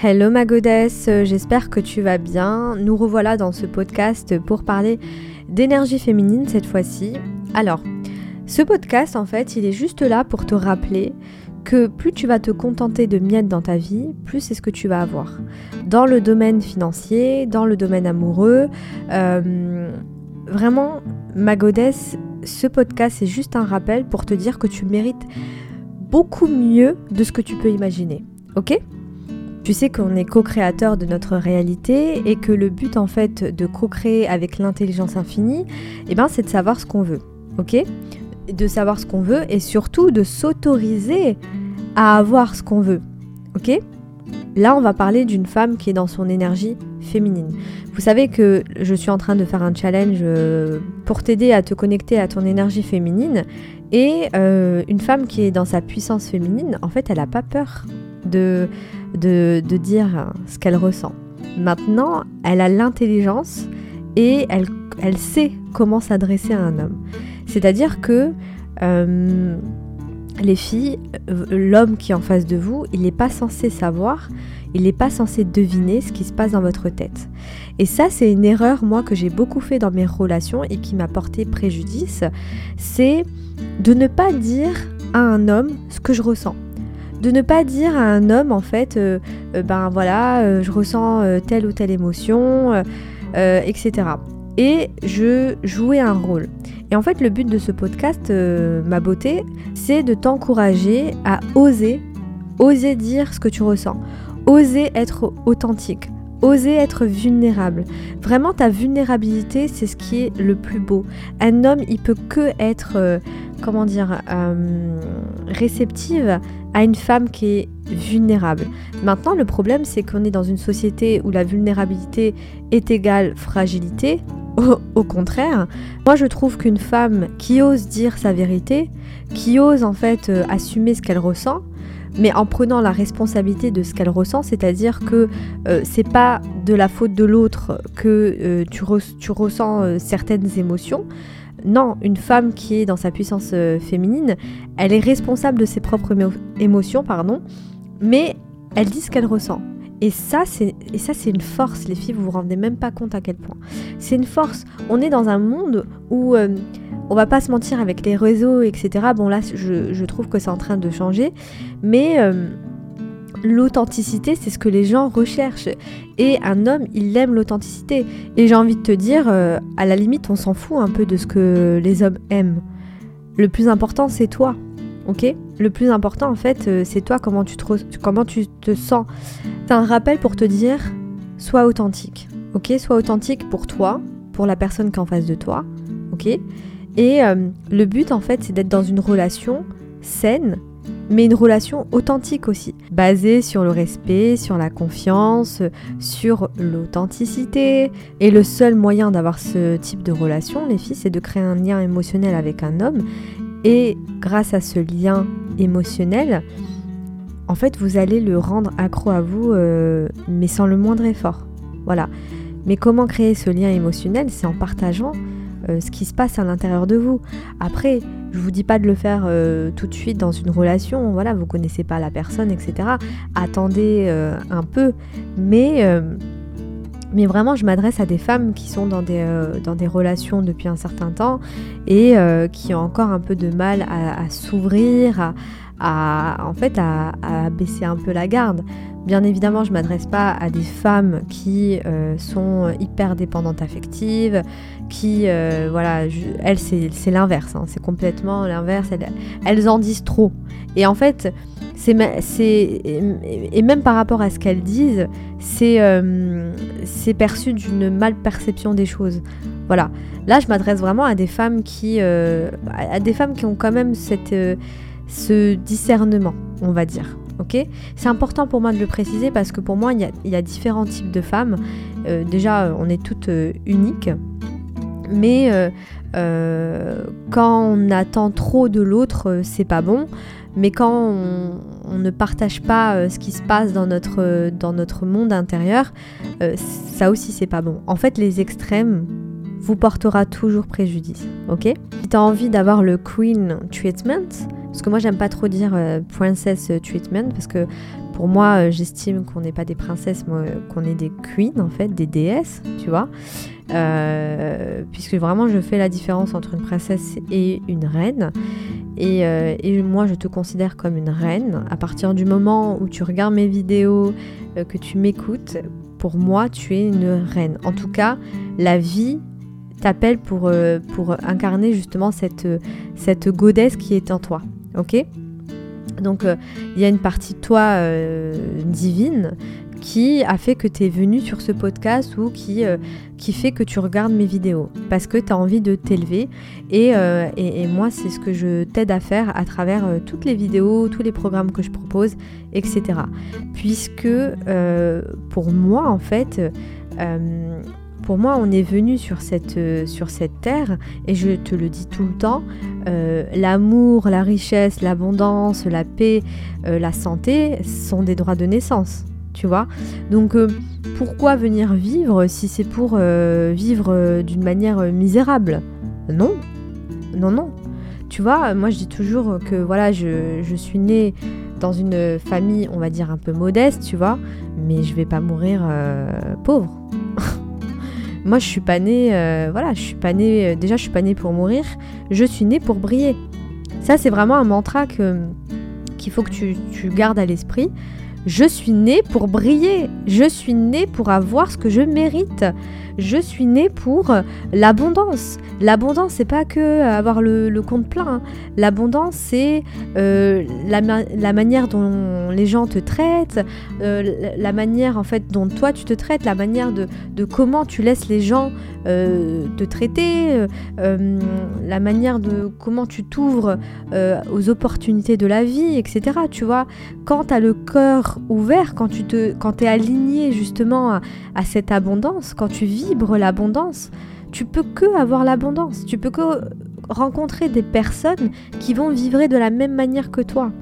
Hello ma goddess, euh, j'espère que tu vas bien. Nous revoilà dans ce podcast pour parler d'énergie féminine cette fois-ci. Alors, ce podcast en fait, il est juste là pour te rappeler que plus tu vas te contenter de miettes dans ta vie, plus c'est ce que tu vas avoir. Dans le domaine financier, dans le domaine amoureux, euh, vraiment, ma goddess, ce podcast c'est juste un rappel pour te dire que tu mérites beaucoup mieux de ce que tu peux imaginer. Ok? Tu sais qu'on est co-créateur de notre réalité et que le but en fait de co-créer avec l'intelligence infinie, eh ben, c'est de savoir ce qu'on veut. Ok? De savoir ce qu'on veut et surtout de s'autoriser à avoir ce qu'on veut. Ok? Là, on va parler d'une femme qui est dans son énergie féminine. Vous savez que je suis en train de faire un challenge euh, pour t'aider à te connecter à ton énergie féminine. Et euh, une femme qui est dans sa puissance féminine, en fait, elle n'a pas peur de, de, dire ce qu'elle ressent. Maintenant, elle a l'intelligence et elle, elle sait comment s'adresser à un homme. C'est-à-dire que euh, les filles, l'homme qui est en face de vous, il n'est pas censé savoir, il n'est pas censé deviner ce qui se passe dans votre tête. Et ça, c'est une erreur, moi, que j'ai beaucoup fait dans mes relations et qui m'a porté préjudice, c'est de ne pas dire à un homme ce que je ressens de ne pas dire à un homme en fait, euh, euh, ben voilà, euh, je ressens telle ou telle émotion, etc. Et je jouais un rôle. Et en fait, le but de ce podcast, ma beauté, c'est de t'encourager à oser, oser dire ce que tu ressens, oser être authentique, Oser être vulnérable. Vraiment, ta vulnérabilité, c'est ce qui est le plus beau. Un homme, il peut que être, comment dire, réceptive à une femme qui est vulnérable. Maintenant, le problème, c'est qu'on est dans une société où la vulnérabilité est égale fragilité. Au, contraire, moi je trouve qu'une femme qui ose dire sa vérité, qui ose en fait euh, assumer ce qu'elle ressent, mais en prenant la responsabilité de ce qu'elle ressent, c'est-à-dire que euh, c'est pas de la faute de l'autre que euh, tu, ressens certaines émotions, non, une femme qui est dans sa puissance euh, féminine, elle est responsable de ses propres émotions, pardon, mais elle dit ce qu'elle ressent. Et ça, c'est une force, les filles. Vous vous rendez même pas compte à quel point. C'est une force. On est dans un monde où euh, on va pas se mentir avec les réseaux, etc. Bon là, je, trouve que c'est en train de changer, mais euh, l'authenticité, c'est ce que les gens recherchent. Et un homme, il aime l'authenticité. Et j'ai envie de te dire, euh, à la limite, on s'en fout un peu de ce que les hommes aiment. Le plus important, c'est toi. Ok? Le plus important, en fait, euh, c'est toi, comment tu, te sens. C'est un rappel pour te dire, sois authentique. Ok? Sois authentique pour toi, pour la personne qui est en face de toi. Ok? Et euh, le but, en fait, c'est d'être dans une relation saine mais une relation authentique aussi, basée sur le respect, sur la confiance, sur l'authenticité. Et le seul moyen d'avoir ce type de relation, les filles, c'est de créer un lien émotionnel avec un homme. Et grâce à ce lien émotionnel, en fait, vous allez le rendre accro à vous, euh, mais sans le moindre effort. Voilà. Mais comment créer ce lien émotionnel? C'est en partageant euh, ce qui se passe à l'intérieur de vous. Après, je vous dis pas de le faire euh, tout de suite dans une relation, voilà, vous connaissez pas la personne, etc. Attendez euh, un peu, mais vraiment, je m'adresse à des femmes qui sont dans des, dans des relations depuis un certain temps et qui ont encore un peu de mal à, s'ouvrir, en fait, à, à, baisser un peu la garde. Bien évidemment, je ne m'adresse pas à des femmes qui euh, sont hyper dépendantes affectives, qui, euh, voilà, elles, c'est l'inverse, hein. c'est complètement l'inverse, elles, en disent trop. Et en fait, c'est et même par rapport à ce qu'elles disent, c'est euh, perçu d'une mal perception des choses. Voilà. Là, je m'adresse vraiment à des femmes qui, à des femmes qui ont quand même cette, ce discernement, on va dire ok? C'est important pour moi de le préciser parce que pour moi, il y a, différents types de femmes. Euh, déjà, on est toutes euh, uniques, mais euh, quand on attend trop de l'autre, c'est pas bon. Mais quand on, ne partage pas ce qui se passe dans notre, dans notre monde intérieur, ça aussi c'est pas bon. En fait, les extrêmes vous portera toujours préjudice, ok? Si tu as envie d'avoir le Queen Treatment, parce que moi j'aime pas trop dire euh, Princess Treatment, parce que Pour moi, j'estime qu'on n'est pas des princesses, qu'on est des queens en fait, des déesses, tu vois? puisque vraiment, je fais la différence entre une princesse et une reine. Euh, et, moi, je te considère comme une reine. À partir du moment où tu regardes mes vidéos, euh, que tu m'écoutes, pour moi, tu es une reine. En tout cas, la vie t'appelle pour, euh, pour incarner justement cette, cette godesse qui est en toi. Ok? Donc il y a une partie de toi divine qui a fait que tu es venu sur ce podcast ou qui, euh, qui fait que tu regardes mes vidéos parce que tu as envie de t'élever euh, et, et, moi c'est ce que je t'aide à faire à travers euh, toutes les vidéos, tous les programmes que je propose, etc. Puisque pour moi en fait, pour moi on est venu sur cette, sur cette terre et je te le dis tout le temps, l'amour, la richesse, l'abondance, la paix, la santé sont des droits de naissance tu vois. Donc euh, pourquoi venir vivre si c'est pour euh, vivre euh, d'une manière misérable? Non, non, non. Tu vois, moi je dis toujours que voilà, je, suis née dans une famille, on va dire, un peu modeste, tu vois, mais je vais pas mourir pauvre. Moi je suis pas née, voilà, je suis pas née, déjà je suis pas née pour mourir, je suis née pour briller. Ça c'est vraiment un mantra qu'il faut que tu, tu gardes à l'esprit. Je suis née pour briller. Je suis née pour avoir ce que je mérite. Je suis née pour l'abondance. L'abondance, c'est pas que avoir le, compte plein. Hein. L'abondance, c'est euh, la, manière dont les gens te traitent, euh, la manière en fait dont toi tu te traites, la manière de, comment tu laisses les gens euh, te traiter, la manière de comment tu t'ouvres aux opportunités de la vie, etc. Tu vois, quand tu as le cœur ouvert, quand tu te, quand es aligné justement à, cette abondance, quand tu vibres l'abondance, tu peux que avoir l'abondance, tu peux que rencontrer des personnes qui vont vibrer de la même manière que toi.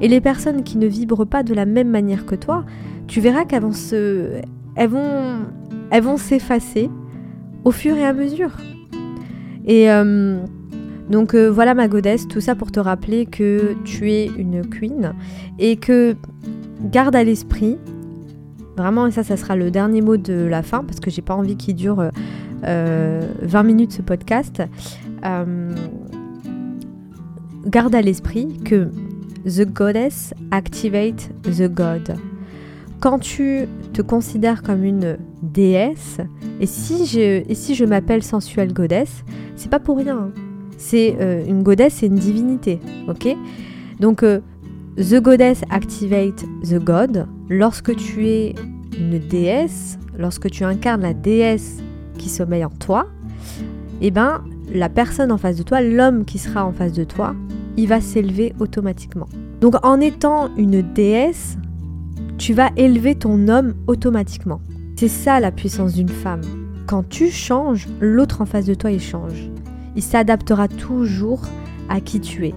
Et les personnes qui ne vibrent pas de la même manière que toi, tu verras qu'elles vont se elles vont elles vont s'effacer au fur et à mesure. Et euh, donc euh, voilà ma godesse, tout ça pour te rappeler que tu es une queen et que garde à l'esprit vraiment et ça ça sera le dernier mot de la fin parce que j'ai pas envie qu'il dure euh, 20 euh, minutes ce podcast, euh, garde à l'esprit que The Goddess activate the God. Quand tu te considères comme une déesse, et si je, et si je m'appelle sensuelle goddess, c'est pas pour rien. Hein. C'est euh, une goddess, c'est une divinité, ok? Donc The Goddess activate the God. Lorsque tu es une déesse, lorsque tu incarnes la déesse qui sommeille en toi, eh ben la personne en face de toi, l'homme qui sera en face de toi, il va s'élever automatiquement. Donc en étant une déesse, tu vas élever ton homme automatiquement. C'est ça la puissance d'une femme. Quand tu changes, l'autre en face de toi il change. Il s'adaptera toujours à qui tu es.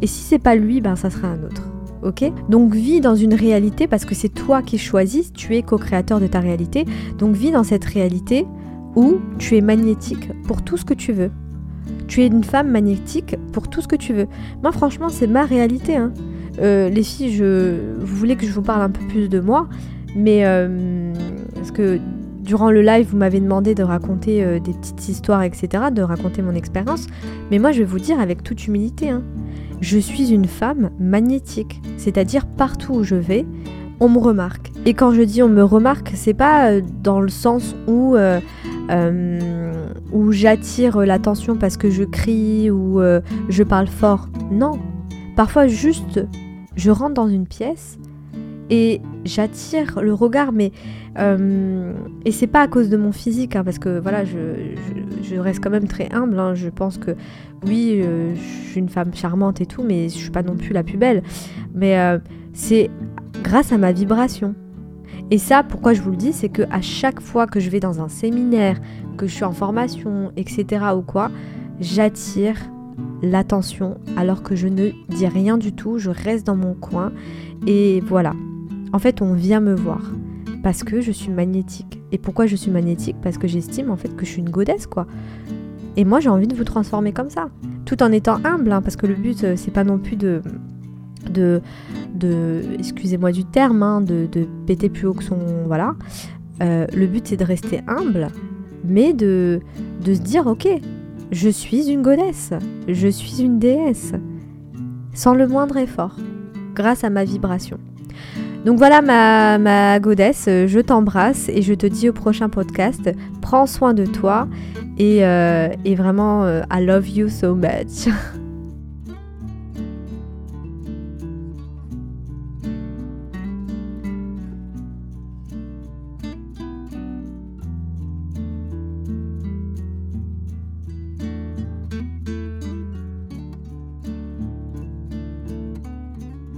Et si c'est pas lui, ben ça sera un autre. Ok? Donc vis dans une réalité parce que c'est toi qui choisis, tu es co-créateur de ta réalité. Donc vis dans cette réalité ou tu es magnétique pour tout ce que tu veux. Tu es une femme magnétique pour tout ce que tu veux. Moi, franchement, c'est ma réalité. Hein. Euh, les filles, je, vous voulez que je vous parle un peu plus de moi, mais euh, parce que durant le live, vous m'avez demandé de raconter euh, des petites histoires, etc., de raconter mon expérience. Mais moi, je vais vous dire avec toute humilité, hein, je suis une femme magnétique. C'est-à-dire, partout où je vais, on me remarque. Et quand je dis on me remarque, c'est pas dans le sens où euh, où j'attire l'attention parce que je crie ou euh, je parle fort. Non. Parfois juste, je rentre dans une pièce et j'attire le regard, mais euh, et c'est pas à cause de mon physique, hein, parce que voilà, je, reste quand même très humble. Hein. je pense que oui, je suis une femme charmante et tout, mais je suis pas non plus la plus belle. Mais c'est grâce à ma vibration. Et ça, pourquoi je vous le dis, c'est que à chaque fois que je vais dans un séminaire, que je suis en formation, etc. ou quoi, j'attire l'attention alors que je ne dis rien du tout, je reste dans mon coin et voilà. En fait, on vient me voir parce que je suis magnétique. Et pourquoi je suis magnétique? Parce que j'estime en fait que je suis une godesse quoi. Et moi, j'ai envie de vous transformer comme ça, tout en étant humble, hein, parce que le but, euh, c'est pas non plus de de, de excusez-moi du terme, hein, de, péter plus haut que son... Voilà. Euh, le but c'est de rester humble, mais de, de se dire, ok, je suis une godesse, je suis une déesse, sans le moindre effort, grâce à ma vibration. Donc voilà ma, godesse, je t'embrasse et je te dis au prochain podcast, prends soin de toi et, euh, vraiment, euh, I love you so much.